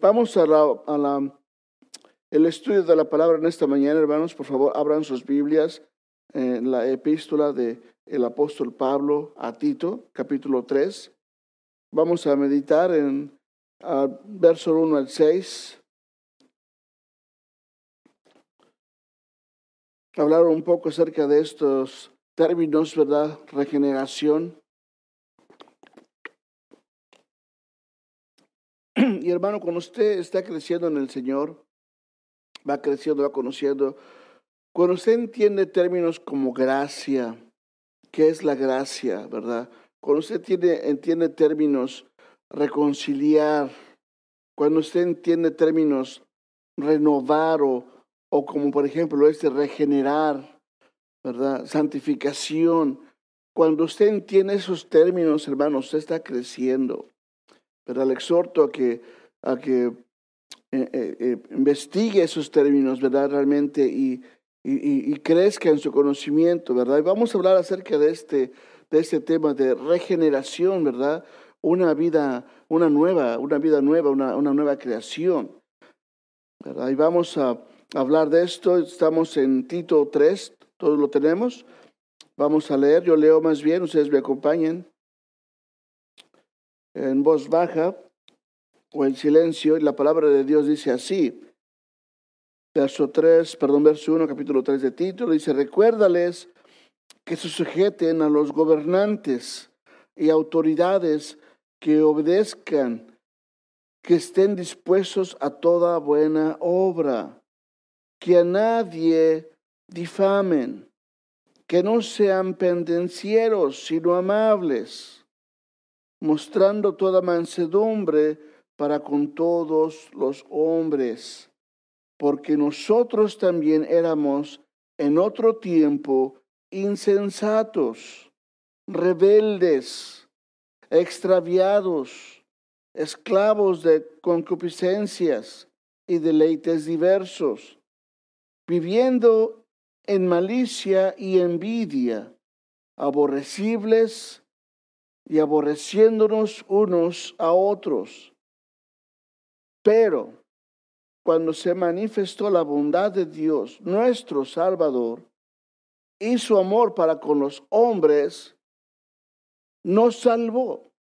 vamos a la, el estudio de la palabra en esta mañana, hermanos. Por favor, abran sus Biblias en la epístola del el apóstol Pablo a Tito, capítulo 3. Vamos a meditar en verso 1 al 6. Hablar un poco acerca de estos términos, ¿verdad? Regeneración. Y hermano, cuando usted está creciendo en el Señor, va creciendo, va conociendo, cuando usted entiende términos como gracia, ¿qué es la gracia, verdad? Cuando usted tiene, entiende términos reconciliar, cuando usted entiende términos renovar o, o como por ejemplo este regenerar, ¿verdad? Santificación. Cuando usted entiende esos términos, hermano, usted está creciendo. Pero le exhorto a que, a que eh, eh, eh, investigue esos términos, ¿verdad? Realmente y, y, crezca en su conocimiento, ¿verdad? Y vamos a hablar acerca de este, de este tema de regeneración, ¿verdad? Una vida, una nueva, una vida nueva, una, una nueva creación, ¿verdad? Y vamos a hablar de esto. Estamos en Tito 3, todos lo tenemos. Vamos a leer, yo leo más bien, ustedes me acompañen en voz baja o en silencio, y la palabra de Dios dice así. Verso 3, perdón, verso 1, capítulo 3 de Tito, dice, recuérdales que se sujeten a los gobernantes y autoridades que obedezcan, que estén dispuestos a toda buena obra, que a nadie difamen, que no sean pendencieros, sino amables mostrando toda mansedumbre para con todos los hombres, porque nosotros también éramos en otro tiempo insensatos, rebeldes, extraviados, esclavos de concupiscencias y deleites diversos, viviendo en malicia y envidia, aborrecibles, y aborreciéndonos unos a otros. Pero cuando se manifestó la bondad de Dios, nuestro Salvador, y su amor para con los hombres, nos salvó,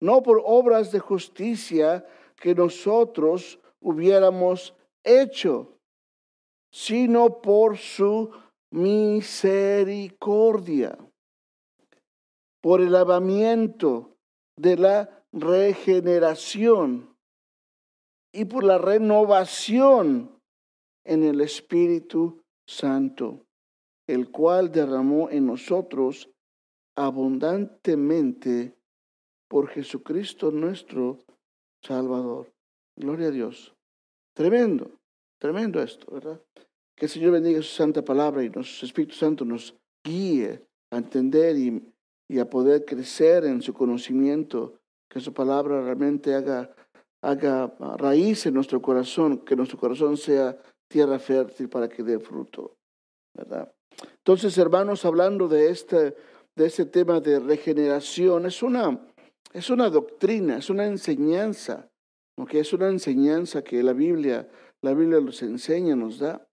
no por obras de justicia que nosotros hubiéramos hecho, sino por su misericordia por el lavamiento de la regeneración y por la renovación en el Espíritu Santo, el cual derramó en nosotros abundantemente por Jesucristo nuestro Salvador. Gloria a Dios. Tremendo, tremendo esto, ¿verdad? Que el Señor bendiga su santa palabra y nuestro Espíritu Santo nos guíe a entender y y a poder crecer en su conocimiento, que su palabra realmente haga, haga raíz en nuestro corazón, que nuestro corazón sea tierra fértil para que dé fruto. ¿verdad? Entonces, hermanos, hablando de este, de este tema de regeneración, es una, es una doctrina, es una enseñanza, que es una enseñanza que la Biblia, la Biblia nos enseña, nos da.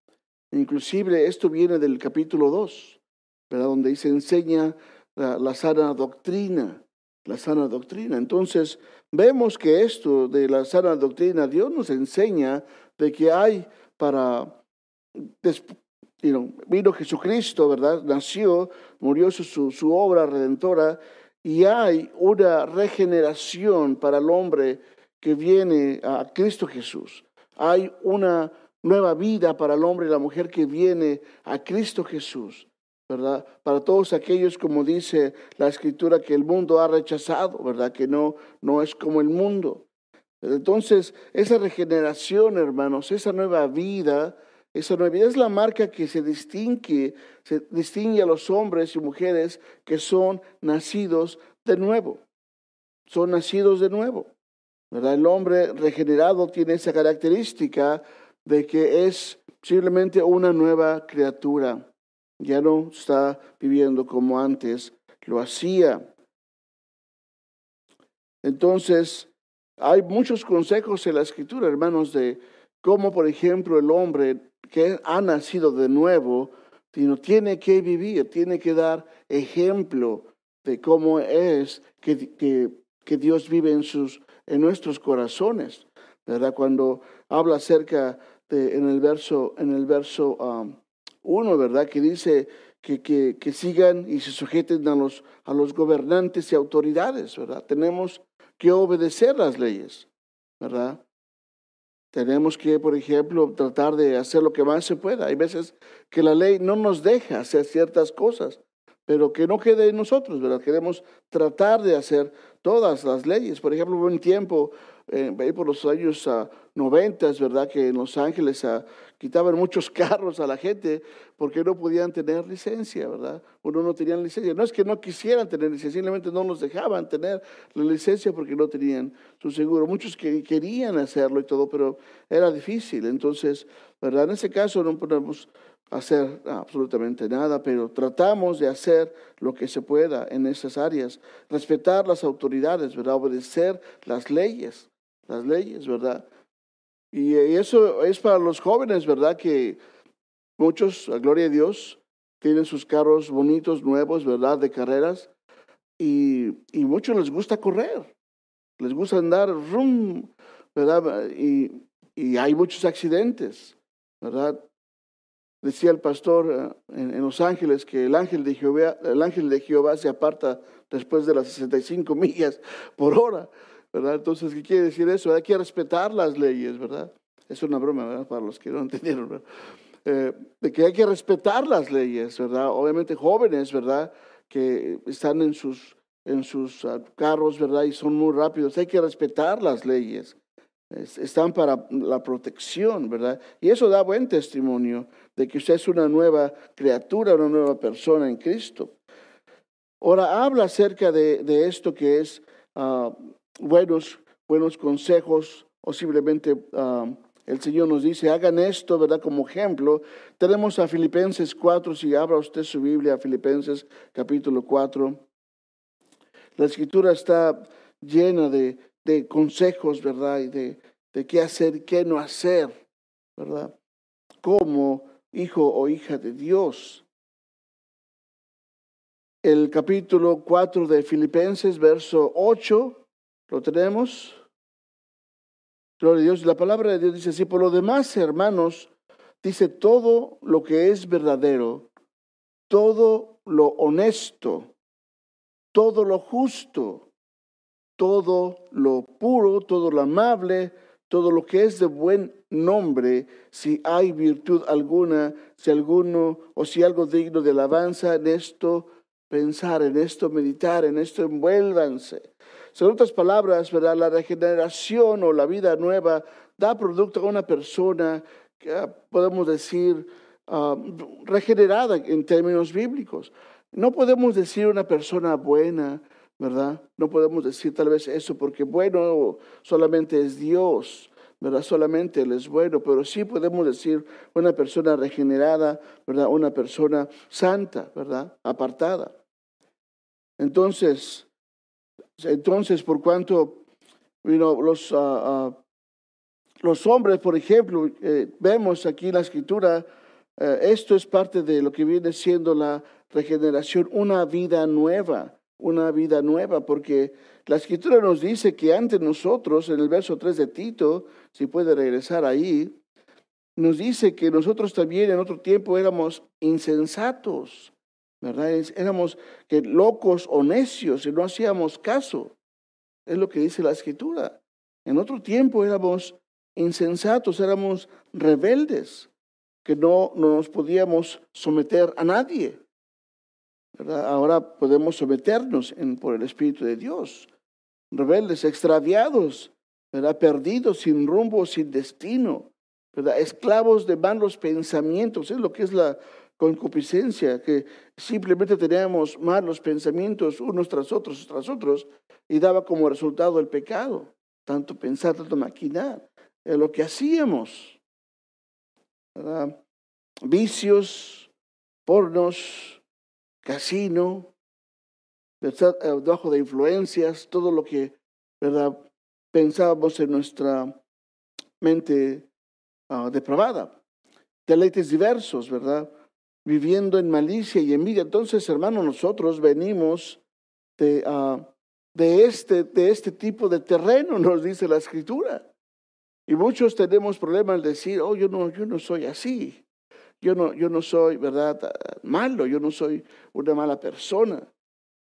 Inclusive esto viene del capítulo 2, ¿verdad? donde dice enseña la, sana doctrina, la sana doctrina. Entonces, vemos que esto de la sana doctrina, Dios nos enseña de que hay para, vino Jesucristo, ¿verdad? Nació, murió su, su obra redentora y hay una regeneración para el hombre que viene a Cristo Jesús. Hay una nueva vida para el hombre y la mujer que viene a Cristo Jesús. Para todos aquellos, como dice la escritura, que el mundo ha rechazado, ¿verdad? Que no, no es como el mundo. Entonces, esa regeneración, hermanos, esa nueva vida, esa nueva vida es la marca que se distingue, se distingue a los hombres y mujeres que son nacidos de nuevo. Son nacidos de nuevo. ¿verdad? El hombre regenerado tiene esa característica de que es simplemente una nueva criatura ya no está viviendo como antes lo hacía. Entonces, hay muchos consejos en la escritura, hermanos, de cómo, por ejemplo, el hombre que ha nacido de nuevo, tiene que vivir, tiene que dar ejemplo de cómo es que, que, Dios vive en, sus, en nuestros corazones. ¿verdad? Cuando habla acerca de, en el verso, en el verso um, uno, ¿verdad? Que dice que, que, que, sigan y se sujeten a los, a los gobernantes y autoridades, ¿verdad? Tenemos que obedecer las leyes, ¿verdad? Tenemos que, por ejemplo, tratar de hacer lo que más se pueda. Hay veces que la ley no nos deja hacer ciertas cosas, pero que no quede en nosotros, ¿verdad? Queremos tratar de hacer todas las leyes. Por ejemplo, un tiempo, eh, por los años uh, ah, 90, ¿verdad? Que en Los Ángeles uh, quitaban muchos carros a la gente porque no podían tener licencia, ¿verdad? O no, tenían licencia. No es que no quisieran tener licencia, simplemente no nos dejaban tener la licencia porque no tenían su seguro. Muchos que querían hacerlo y todo, pero era difícil. Entonces, ¿verdad? En ese caso no podemos hacer absolutamente nada, pero tratamos de hacer lo que se pueda en esas áreas, respetar las autoridades, ¿verdad? Obedecer las leyes, las leyes, ¿verdad? Y, eso es para los jóvenes, ¿verdad? Que muchos, a gloria de Dios, tienen sus carros bonitos, nuevos, ¿verdad? De carreras, y, y muchos les gusta correr, les gusta andar, rum, ¿verdad? Y, y hay muchos accidentes, ¿verdad? Decía el pastor eh, en, Los Ángeles que el ángel, de Jehová, el ángel de Jehová se aparta después de las 65 millas por hora, ¿verdad? Entonces, ¿qué quiere decir eso? Hay que respetar las leyes, ¿verdad? Es una broma, ¿verdad? Para los que no entendieron, eh, de que hay que respetar las leyes, ¿verdad? Obviamente jóvenes, ¿verdad? Que están en sus, en sus ah, carros, ¿verdad? Y son muy rápidos. Hay que respetar las leyes están para la protección, ¿verdad? Y eso da buen testimonio de que usted es una nueva criatura, una nueva persona en Cristo. Ahora habla acerca de, esto que es ah, buenos, buenos consejos o simplemente ah, el Señor nos dice, hagan esto, ¿verdad? Como ejemplo. Tenemos a Filipenses 4, si abra usted su Biblia, Filipenses capítulo 4. La escritura está llena de, de consejos, ¿verdad? Y de, de qué hacer, qué no hacer, ¿verdad? Como hijo o hija de Dios. El capítulo 4 de Filipenses, verso 8, lo tenemos. Gloria a Dios. La palabra de Dios dice así, por lo demás, hermanos, dice todo lo que es verdadero, todo lo honesto, todo lo justo, todo lo puro, todo lo amable, todo lo que es de buen nombre, si hay virtud alguna, si alguno o si algo digno de alabanza, en esto pensar, en esto meditar, en esto envuélvanse. En otras palabras, ¿verdad? la regeneración o la vida nueva da producto a una persona que ah, podemos decir ah, regenerada en términos bíblicos. No podemos decir una persona buena, ¿verdad? No podemos decir tal vez eso porque bueno solamente es Dios, ¿verdad? Solamente Él es bueno, pero sí podemos decir una persona regenerada, ¿verdad? Una persona santa, ¿verdad? Apartada. Entonces, entonces por cuanto los, ah, ah, los hombres, por ejemplo, eh, vemos aquí en la escritura, eh, esto es parte de lo que viene siendo la regeneración, una vida nueva una vida nueva, porque la escritura nos dice que antes nosotros, en el verso 3 de Tito, si puede regresar ahí, nos dice que nosotros también en otro tiempo éramos insensatos, ¿verdad? Éramos que locos o necios y no hacíamos caso. Es lo que dice la escritura. En otro tiempo éramos insensatos, éramos rebeldes, que no, no nos podíamos someter a nadie. Ahora podemos someternos por el Espíritu de Dios. Rebeldes, extraviados, ¿verdad? perdidos, sin rumbo, sin destino, ¿verdad? esclavos de malos pensamientos. Es lo que es la concupiscencia, que simplemente teníamos malos pensamientos unos tras otros, tras otros, y daba como resultado el pecado. Tanto pensar, tanto maquinar. Es lo que hacíamos. Vicios, pornos, casino, debajo de influencias, todo lo que, ¿verdad? pensábamos en nuestra mente ah, depravada. Deleites diversos, ¿verdad? Viviendo en malicia y envidia. Entonces, hermanos, nosotros venimos de, ah, este, de este tipo de terreno, nos dice la escritura. Y muchos tenemos problemas de decir, oh, yo no, yo no soy así. Yo no, yo no soy, ¿verdad?, malo, yo no soy una mala persona.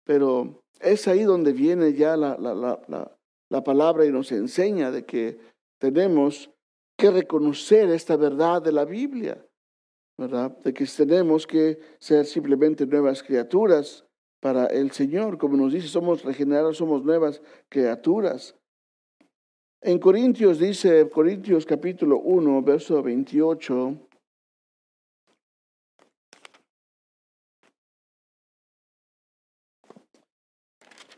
Pero es ahí donde viene ya la, la, la, la palabra y nos enseña de que tenemos que reconocer esta verdad de la Biblia, ¿verdad? De que tenemos que ser simplemente nuevas criaturas para el Señor. Como nos dice, somos regenerados, somos nuevas criaturas. En Corintios dice, Corintios capítulo 1, verso 28,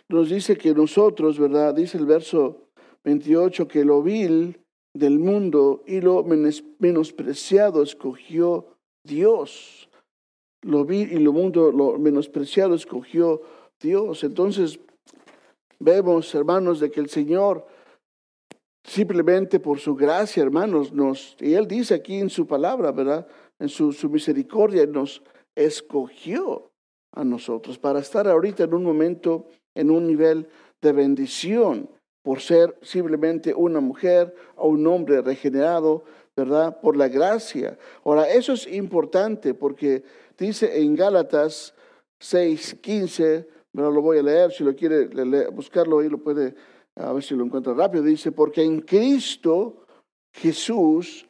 nos dice que nosotros, ¿verdad? Dice el verso 28, que lo vil del mundo y lo menospreciado escogió Dios. Lo vil y lo mundo, lo menospreciado escogió Dios. Entonces, vemos, hermanos, de que el Señor simplemente por su gracia, hermanos, nos, y Él dice aquí en su palabra, ¿verdad? En su, su misericordia, nos escogió a nosotros para estar ahorita en un momento en un nivel de bendición por ser simplemente una mujer o un hombre regenerado, ¿verdad? Por la gracia. Ahora, eso es importante porque dice en Gálatas 6, 15, lo voy a leer, si lo quiere buscarlo ahí lo puede, a ver si lo encuentra rápido, dice, porque en Cristo Jesús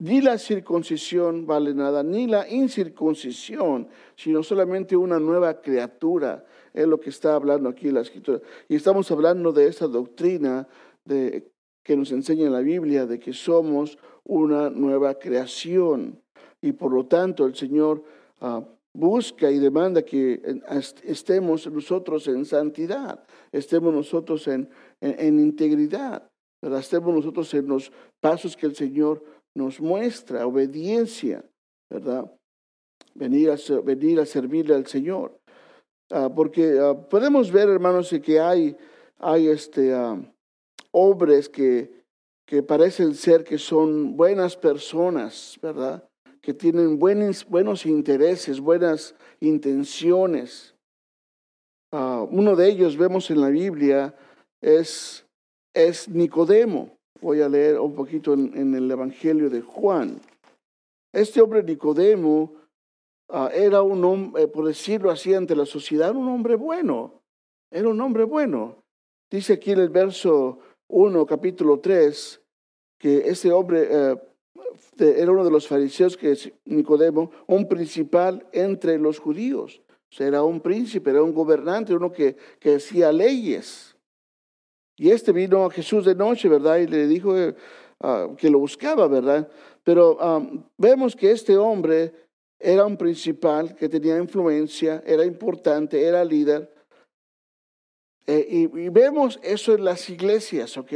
ni la circuncisión vale nada, ni la incircuncisión, sino solamente una nueva criatura. Es lo que está hablando aquí la escritura. Y estamos hablando de esa doctrina de, que nos enseña la Biblia, de que somos una nueva creación. Y por lo tanto el Señor ah, busca y demanda que estemos nosotros en santidad, estemos nosotros en, en, integridad, estemos nosotros en los pasos que el Señor nos muestra obediencia, ¿verdad? Venir a, venir a servirle al Señor. Ah, porque ah, podemos ver, hermanos, que hay, hay este, hombres que, que parecen ser que son buenas personas, ¿verdad? Que tienen buenos, buenos intereses, buenas intenciones. uno de ellos vemos en la Biblia es, es Nicodemo. Voy a leer un poquito en, el Evangelio de Juan. Este hombre Nicodemo ah, era un hombre, eh, por decirlo así, ante la sociedad, un hombre bueno. Era un hombre bueno. Dice aquí en el verso 1, capítulo 3, que este hombre eh, era uno de los fariseos, que es Nicodemo, un principal entre los judíos. O era un príncipe, era un gobernante, uno que, que hacía leyes. Y este vino a Jesús de noche, ¿verdad? Y le dijo eh, ah, que lo buscaba, ¿verdad? Pero vemos que este hombre era un principal que tenía influencia, era importante, era líder. Eh, y, y, vemos eso en las iglesias, ¿ok?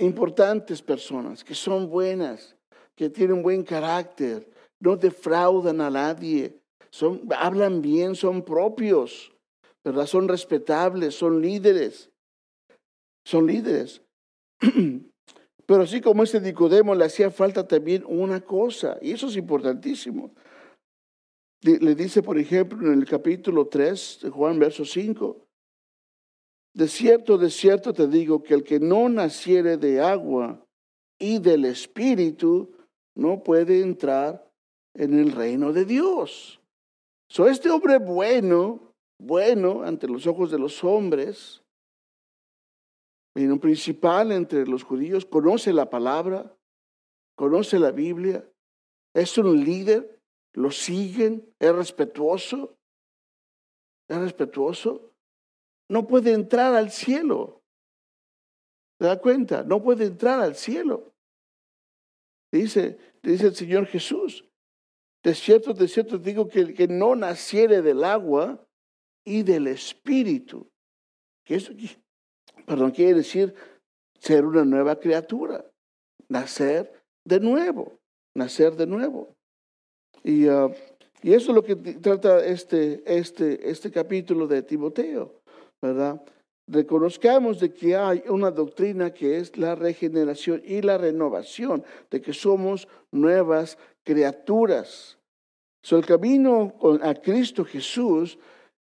Importantes personas que son buenas, que tienen buen carácter, no defraudan a nadie, son, hablan bien, son propios, ¿verdad? Son respetables, son líderes son líderes. Pero así como este Nicodemo le hacía falta también una cosa, y eso es importantísimo. Le dice, por ejemplo, en el capítulo 3 de Juan, verso 5, de cierto, de cierto te digo que el que no naciere de agua y del Espíritu no puede entrar en el reino de Dios. So, este hombre bueno, bueno ante los ojos de los hombres, un principal entre los judíos, conoce la palabra, conoce la Biblia, es un líder, lo siguen, es respetuoso, es respetuoso, no puede entrar al cielo. ¿Te da cuenta? No puede entrar al cielo. Dice, dice el Señor Jesús, de cierto, de cierto digo que el que no naciere del agua y del espíritu, que eso perdón, quiere decir ser una nueva criatura, nacer de nuevo, nacer de nuevo. Y, ah, y eso es lo que trata este, este, este capítulo de Timoteo, reconozcamos de que hay una doctrina que es la regeneración y la renovación, de que somos nuevas criaturas. So, el camino a Cristo Jesús,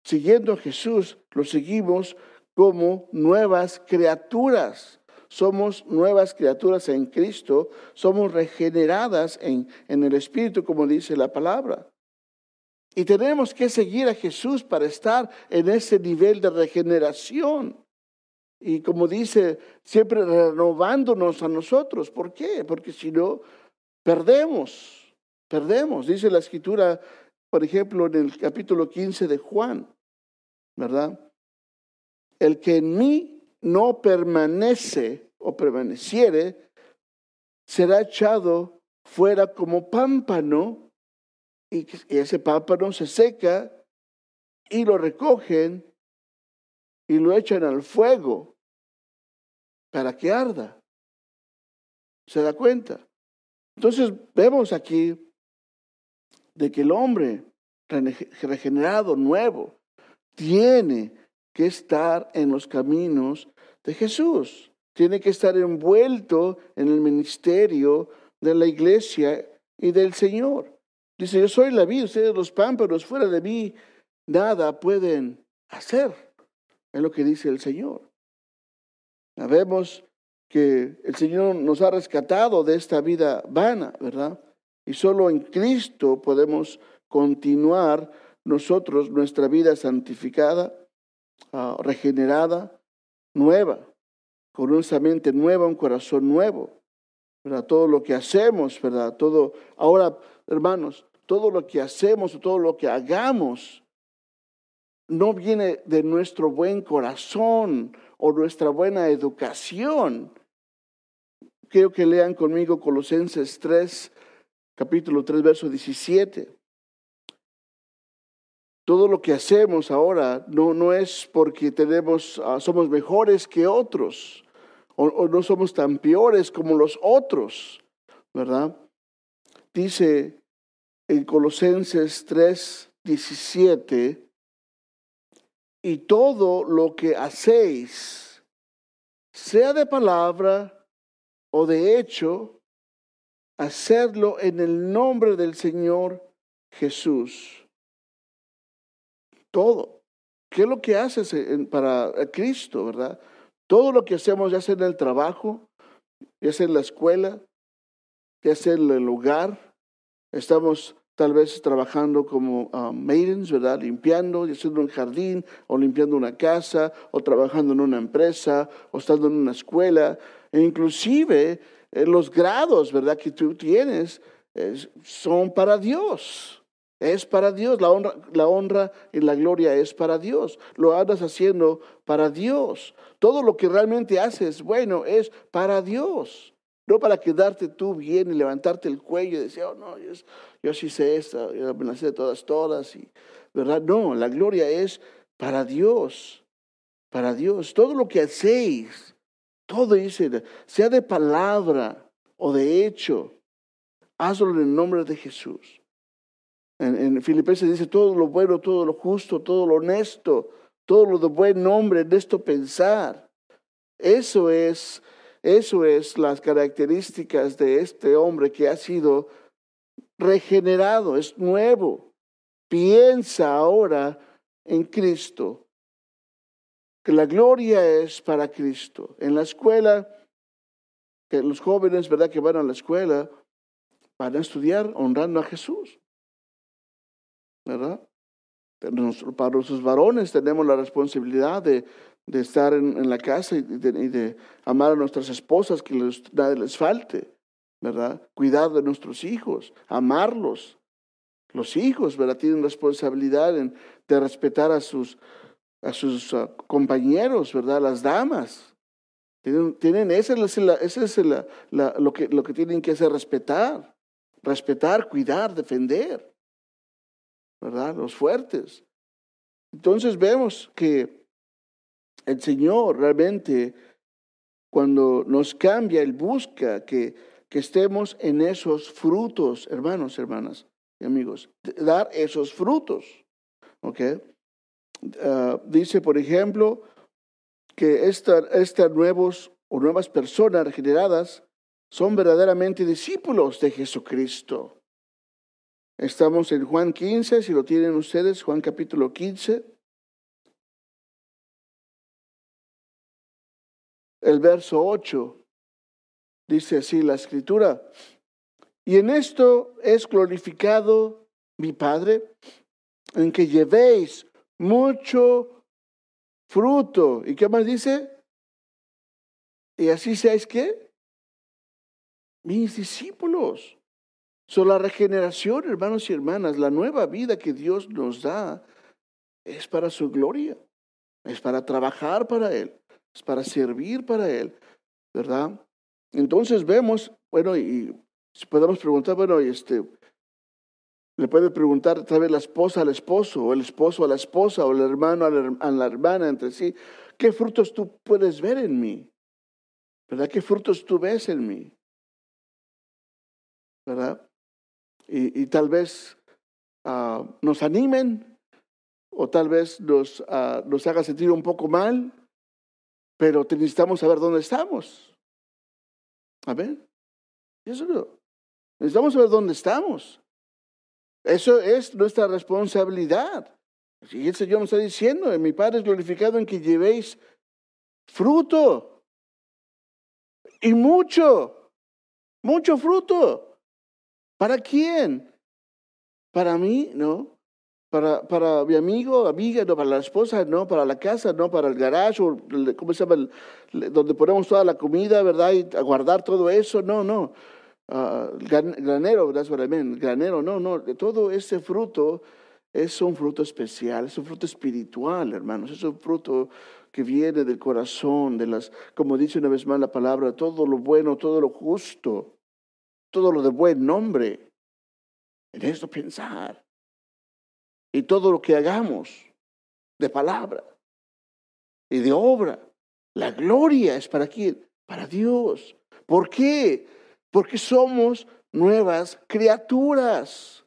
siguiendo a Jesús, lo seguimos como nuevas criaturas. Somos nuevas criaturas en Cristo, somos regeneradas en, en el Espíritu, como dice la palabra. Y tenemos que seguir a Jesús para estar en ese nivel de regeneración. Y como dice, siempre renovándonos a nosotros. ¿Por qué? Porque si no, perdemos, perdemos. Dice la escritura, por ejemplo, en el capítulo 15 de Juan, ¿verdad? El que en mí no permanece o permaneciere, será echado fuera como pámpano y ese pámpano se seca y lo recogen y lo echan al fuego para que arda. ¿Se da cuenta? Entonces vemos aquí de que el hombre regenerado, nuevo, tiene que estar en los caminos de Jesús. Tiene que estar envuelto en el ministerio de la iglesia y del Señor. Dice, yo soy la vida, ustedes los pámpanos, fuera de mí nada pueden hacer. Es lo que dice el Señor. Sabemos que el Señor nos ha rescatado de esta vida vana, ¿verdad? Y solo en Cristo podemos continuar nosotros nuestra vida santificada, ah, regenerada, nueva, con una mente nueva, un corazón nuevo. ¿verdad? Todo lo que hacemos, ¿verdad? Todo, ahora, hermanos, todo lo que hacemos o todo lo que hagamos no viene de nuestro buen corazón o nuestra buena educación. Quiero que lean conmigo Colosenses 3, capítulo 3, verso 17. Todo lo que hacemos ahora no, no es porque tenemos, ah, somos mejores que otros o, o no somos tan peores como los otros, ¿verdad? Dice en Colosenses 3, 17, y todo lo que hacéis, sea de palabra o de hecho, hacerlo en el nombre del Señor Jesús. Todo. ¿Qué es lo que haces para Cristo, verdad? Todo lo que hacemos, ya sea en el trabajo, ya sea en la escuela, ya sea en el hogar, estamos tal vez trabajando como uh, maidens, ¿verdad? Limpiando, haciendo un jardín, o limpiando una casa, o trabajando en una empresa, o estando en una escuela, e inclusive eh, los grados, ¿verdad? Que tú tienes son para Dios. Es para Dios, la honra, la honra y la gloria es para Dios. Lo andas haciendo para Dios. Todo lo que realmente haces, bueno, es para Dios. No para quedarte tú bien y levantarte el cuello y decir, oh no, yo, sí sé esto, yo me de todas, todas. Y, ¿Verdad? No, la gloria es para Dios, para Dios. Todo lo que hacéis, todo dice, sea de palabra o de hecho, hazlo en el nombre de Jesús. En, en Filipenses dice todo lo bueno, todo lo justo, todo lo honesto, todo lo de buen nombre, en esto pensar. Eso es eso es las características de este hombre que ha sido regenerado, es nuevo. Piensa ahora en Cristo, que la gloria es para Cristo. En la escuela, que los jóvenes, ¿verdad?, que van a la escuela, van a estudiar honrando a Jesús. ¿Verdad? Para nuestros varones tenemos la responsabilidad de de estar en, la casa y de, amar a nuestras esposas, que les, nada les falte, ¿verdad? Cuidar de nuestros hijos, amarlos. Los hijos, ¿verdad? Tienen responsabilidad en, de respetar a sus, a sus ah, compañeros, ¿verdad? Las damas. Tienen, tienen ese, es lo, que, lo que tienen que hacer, respetar. Respetar, cuidar, defender. ¿Verdad? Los fuertes. Entonces vemos que el Señor realmente, cuando nos cambia, Él busca que, que estemos en esos frutos, hermanos, hermanas y amigos, dar esos frutos. ¿Ok? Ah, dice, por ejemplo, que estas nuevos o nuevas personas regeneradas son verdaderamente discípulos de Jesucristo. Estamos en Juan 15, si lo tienen ustedes, Juan capítulo 15. El verso 8 dice así la escritura. Y en esto es glorificado mi Padre, en que llevéis mucho fruto. ¿Y qué más dice? Y así seáis qué? Mis discípulos. Son la regeneración, hermanos y hermanas, la nueva vida que Dios nos da es para su gloria, es para trabajar para Él, es para servir para Él, ¿verdad? Entonces vemos, bueno, y si podemos preguntar, bueno, este, le puede preguntar otra vez la esposa al esposo, o el esposo a la esposa, o el hermano a la, hermana entre sí, ¿qué frutos tú puedes ver en mí? ¿Verdad? ¿Qué frutos tú ves en mí? ¿Verdad? Y, tal vez ah, nos animen, o tal vez nos, uh, nos haga sentir un poco mal, pero necesitamos saber dónde estamos. A ver, eso no. Necesitamos saber dónde estamos. Eso es nuestra responsabilidad. Y el Señor nos está diciendo, mi Padre es glorificado en que llevéis fruto. Y mucho, mucho fruto. ¿Para quién? Para mí, ¿no? Para, para mi amigo, amiga, no, para la esposa, no, para la casa, no, para el garage, ¿cómo se llama? donde ponemos toda la comida, ¿verdad? Y a guardar todo eso, no, no. Ah, granero, that's what Granero, no, no, todo ese fruto es un fruto especial, es un fruto espiritual, hermanos, es un fruto que viene del corazón, de las, como dice una vez más la palabra, todo lo bueno, todo lo justo, todo lo de buen nombre. En esto pensar. Y todo lo que hagamos de palabra y de obra, la gloria es para quién? Para Dios. ¿Por qué? porque somos nuevas criaturas.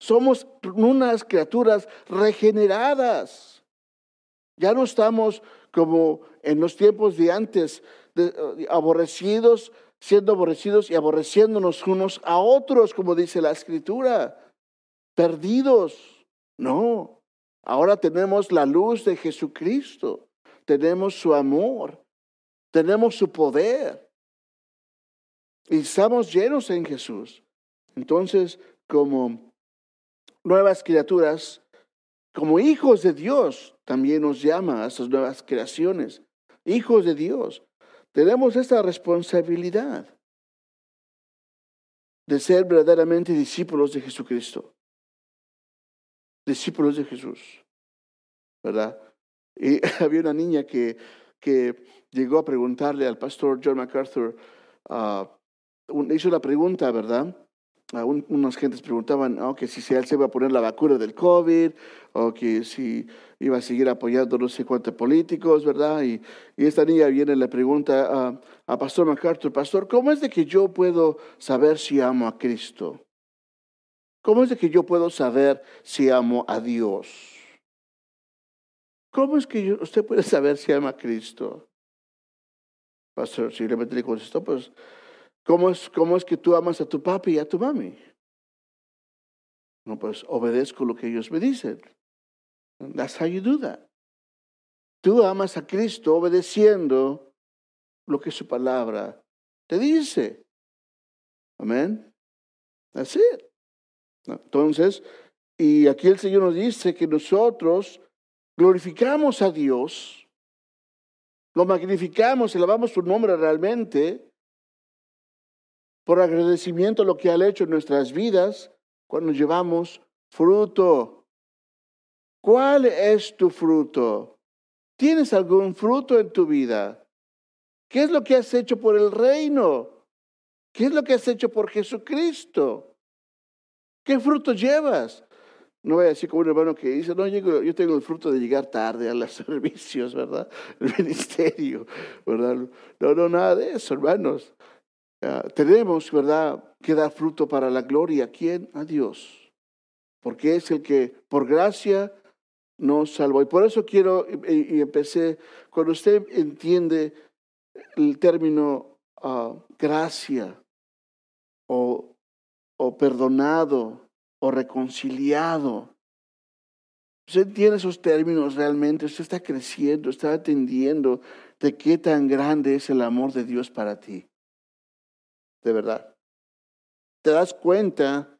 Somos unas criaturas regeneradas. Ya no estamos como en los tiempos de antes, eh, aborrecidos, siendo aborrecidos y aborreciéndonos unos a otros, como dice la escritura, perdidos. No, ahora tenemos la luz de Jesucristo, tenemos su amor, tenemos su poder. Y estamos llenos en Jesús. Entonces, como nuevas criaturas, como hijos de Dios, también nos llama a esas nuevas creaciones. Hijos de Dios. Tenemos esta responsabilidad de ser verdaderamente discípulos de Jesucristo. Discípulos de Jesús. ¿Verdad? Y había una niña que, que llegó a preguntarle al pastor John MacArthur, uh, hizo la pregunta, ¿verdad? unas gentes preguntaban oh, que si él se iba a poner la vacuna del COVID o que si iba a seguir apoyando no sé cuántos políticos, ¿verdad? Y, esta niña viene y le pregunta a, a Pastor MacArthur, Pastor, ¿cómo es de que yo puedo saber si amo a Cristo? ¿Cómo es de que yo puedo saber si amo a Dios? ¿Cómo es que usted puede saber si ama a Cristo? Pastor, si le contestó, pues ¿Cómo es, ¿Cómo es que tú amas a tu papi y a tu mami? No, pues obedezco lo que ellos me dicen. That's how you do that. Tú amas a Cristo obedeciendo lo que su palabra te dice. Amén. That's it. Entonces, y aquí el Señor nos dice que nosotros glorificamos a Dios, lo magnificamos, elevamos su nombre realmente, por agradecimiento a lo que ha hecho en nuestras vidas cuando llevamos fruto. ¿Cuál es tu fruto? ¿Tienes algún fruto en tu vida? ¿Qué es lo que has hecho por el reino? ¿Qué es lo que has hecho por Jesucristo? ¿Qué fruto llevas? No voy a decir como un hermano que dice, no, yo tengo el fruto de llegar tarde a los servicios, ¿verdad? El ministerio, ¿verdad? No, no, nada de eso, hermanos. Ah, tenemos, ¿verdad?, que dar fruto para la gloria. ¿Quién? A Dios. Porque es el que, por gracia, nos salvó. Y por eso quiero, y, empecé, cuando usted entiende el término ah, gracia o, o perdonado o reconciliado, usted entiende esos términos realmente, usted está creciendo, está atendiendo de qué tan grande es el amor de Dios para ti. De verdad. Te das cuenta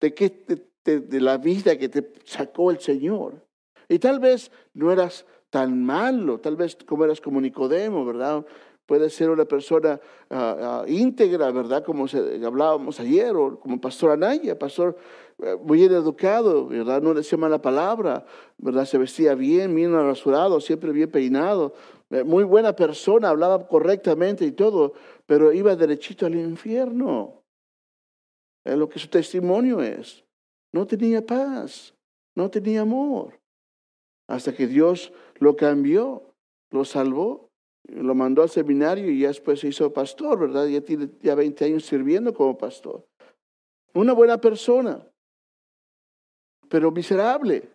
de, que, de, la vida que te sacó el Señor. Y tal vez no eras tan malo, tal vez como eras como Nicodemo, ¿verdad? Puede ser una persona ah, ah, íntegra, ¿verdad? Como hablábamos ayer, o como Pastor Anaya, pastor eh, muy bien educado, ¿verdad? No decía mala palabra, ¿verdad? Se vestía bien, bien rasurado, siempre bien peinado, eh, muy buena persona, hablaba correctamente y todo, pero iba derechito al infierno. Es lo que su testimonio es. No tenía paz, no tenía amor. Hasta que Dios lo cambió, lo salvó, lo mandó al seminario y ya después se hizo pastor, ¿verdad? Ya tiene ya 20 años sirviendo como pastor. Una buena persona, pero miserable,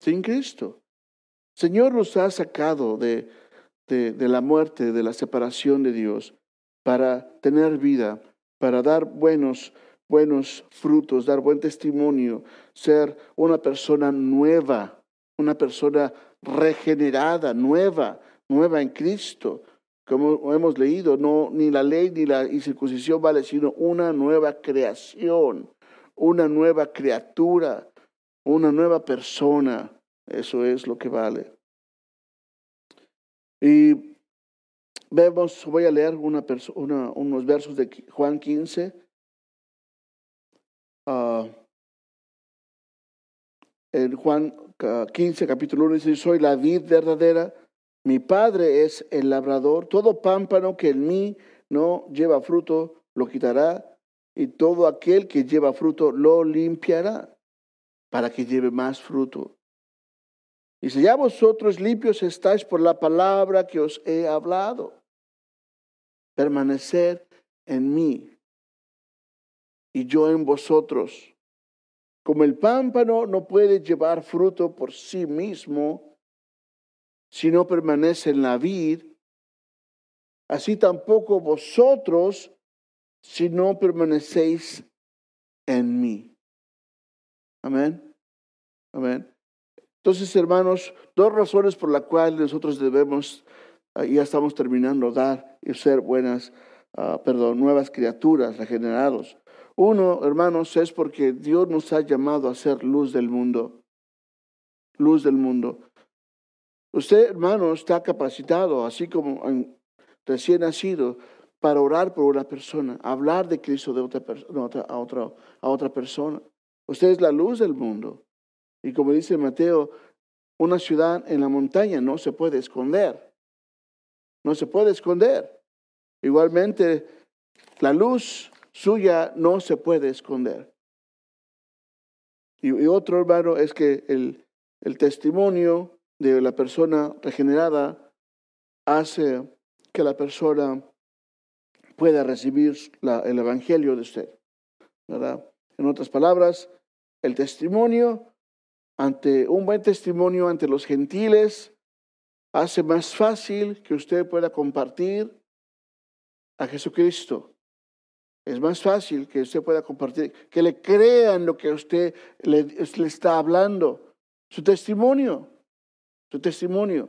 sin Cristo. Señor nos ha sacado de, de, de la muerte, de la separación de Dios, para tener vida, para dar buenos buenos frutos, dar buen testimonio, ser una persona nueva, una persona regenerada, nueva, nueva en Cristo. Como hemos leído, no ni la ley ni la circuncisión vale, sino una nueva creación, una nueva criatura, una nueva persona. Eso es lo que vale. Y vemos, voy a leer una, unos versos de Juan 15 Ah, en Juan 15, capítulo 1, dice, soy la vid verdadera, mi padre es el labrador, todo pámpano que en mí no lleva fruto lo quitará, y todo aquel que lleva fruto lo limpiará, para que lleve más fruto. Dice, ya vosotros limpios estáis por la palabra que os he hablado. Permanecer en mí y yo en vosotros. Como el pámpano no puede llevar fruto por sí mismo si no permanece en la vid, así tampoco vosotros si no permanecéis en mí. Amén. Amén. Entonces, hermanos, dos razones por las cuales nosotros debemos, ah, ya estamos terminando, dar y ser buenas, ah, perdón, nuevas criaturas, regenerados. Uno, hermanos, es porque Dios nos ha llamado a ser luz del mundo. Luz del mundo. Usted, hermano, está capacitado, así como recién nacido, para orar por una persona, hablar de Cristo de otra, a, otra, a otra persona. Usted es la luz del mundo. Y como dice Mateo, una ciudad en la montaña no se puede esconder. No se puede esconder. Igualmente, la luz suya no se puede esconder. Y, otro hermano es que el, el testimonio de la persona regenerada hace que la persona pueda recibir el evangelio de usted. ¿verdad? En otras palabras, el testimonio ante un buen testimonio ante los gentiles hace más fácil que usted pueda compartir a Jesucristo. Es más fácil que usted pueda compartir, que le crean lo que usted le, le está hablando, su testimonio, testimonio.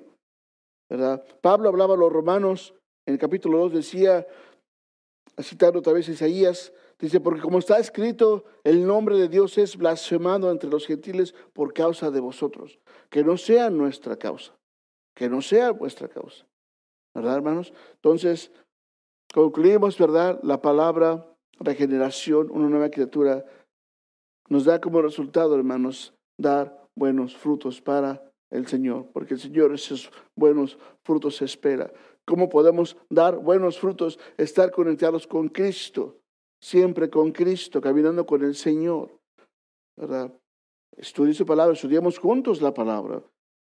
¿verdad? Pablo hablaba a los romanos, en el capítulo 2 decía, citando otra vez Isaías, dice, porque como está escrito, el nombre de Dios es blasfemado entre los gentiles por causa de vosotros. Que no sea nuestra causa, que no sea vuestra causa. ¿Verdad, hermanos? Entonces, Concluimos, ¿verdad? La palabra regeneración, una nueva criatura, nos da como resultado, hermanos, dar buenos frutos para el Señor, porque el Señor esos buenos frutos espera. ¿Cómo podemos dar buenos frutos? Estar conectados con Cristo, siempre con Cristo, caminando con el Señor. ¿verdad? Estudie su palabra, estudiemos juntos la palabra,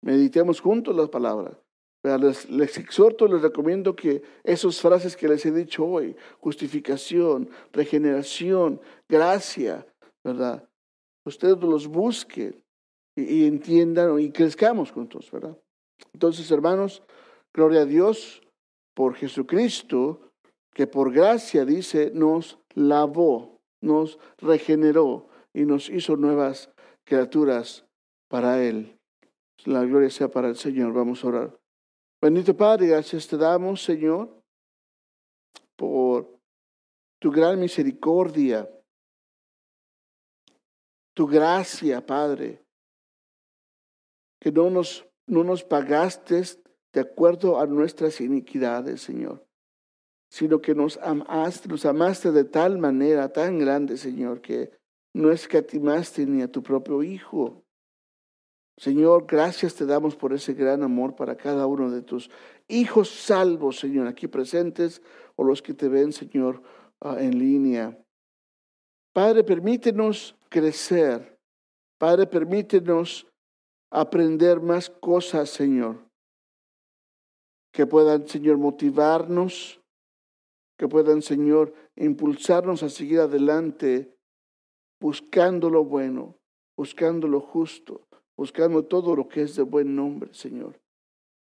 meditemos juntos la palabra. Les, les, exhorto, les recomiendo que esas frases que les he dicho hoy, justificación, regeneración, gracia, ¿verdad? Ustedes los busquen y, entiendan y crezcamos juntos, ¿verdad? Entonces, hermanos, gloria a Dios por Jesucristo, que por gracia, dice, nos lavó, nos regeneró y nos hizo nuevas criaturas para Él. La gloria sea para el Señor. Vamos a orar. Bendito Padre, gracias te damos, Señor, por tu gran misericordia, tu gracia, Padre, que no nos, no nos pagaste de acuerdo a nuestras iniquidades, Señor, sino que nos amaste, nos amaste de tal manera tan grande, Señor, que no escatimaste ni a tu propio Hijo. Señor, gracias te damos por ese gran amor para cada uno de tus hijos salvos, Señor, aquí presentes o los que te ven, Señor, ah, en línea. Padre, permítenos crecer. Padre, permítenos aprender más cosas, Señor, que puedan, Señor, motivarnos, que puedan, Señor, impulsarnos a seguir adelante buscando lo bueno, buscando lo justo, buscando todo lo que es de buen nombre, Señor.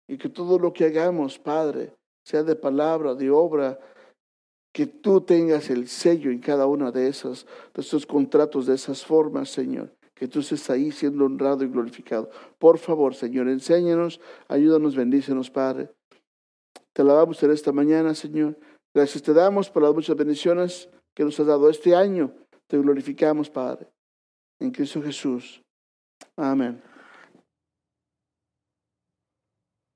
Y que todo lo que hagamos, Padre, sea de palabra, de obra, que tú tengas el sello en cada una de esas, de esos contratos, de esas formas, Señor. Que tú estés ahí siendo honrado y glorificado. Por favor, Señor, enséñanos, ayúdanos, bendícenos, Padre. Te alabamos en esta mañana, Señor. Gracias te damos por las muchas bendiciones que nos has dado este año te glorificamos, Padre, en Cristo Jesús. Amén.